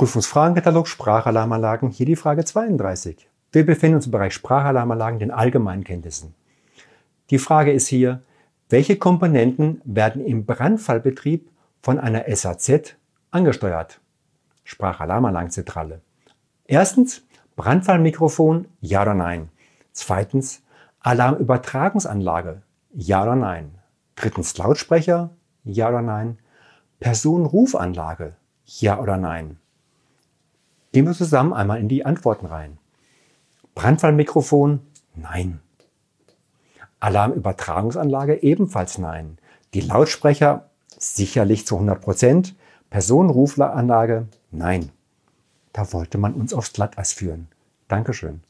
Prüfungsfragenkatalog Sprachalarmanlagen, hier die Frage 32. Wir befinden uns im Bereich Sprachalarmanlagen, den allgemeinen Kenntnissen. Die Frage ist hier, welche Komponenten werden im Brandfallbetrieb von einer SAZ angesteuert? Sprachalarmanlagenzentrale. Erstens, Brandfallmikrofon, ja oder nein. Zweitens, Alarmübertragungsanlage, ja oder nein. Drittens, Lautsprecher, ja oder nein. Personenrufanlage, ja oder nein. Gehen wir zusammen einmal in die Antworten rein. Brandfallmikrofon, nein. Alarmübertragungsanlage ebenfalls nein. Die Lautsprecher sicherlich zu 100 Prozent. Personenrufanlage nein. Da wollte man uns aufs Glatteis führen. Dankeschön.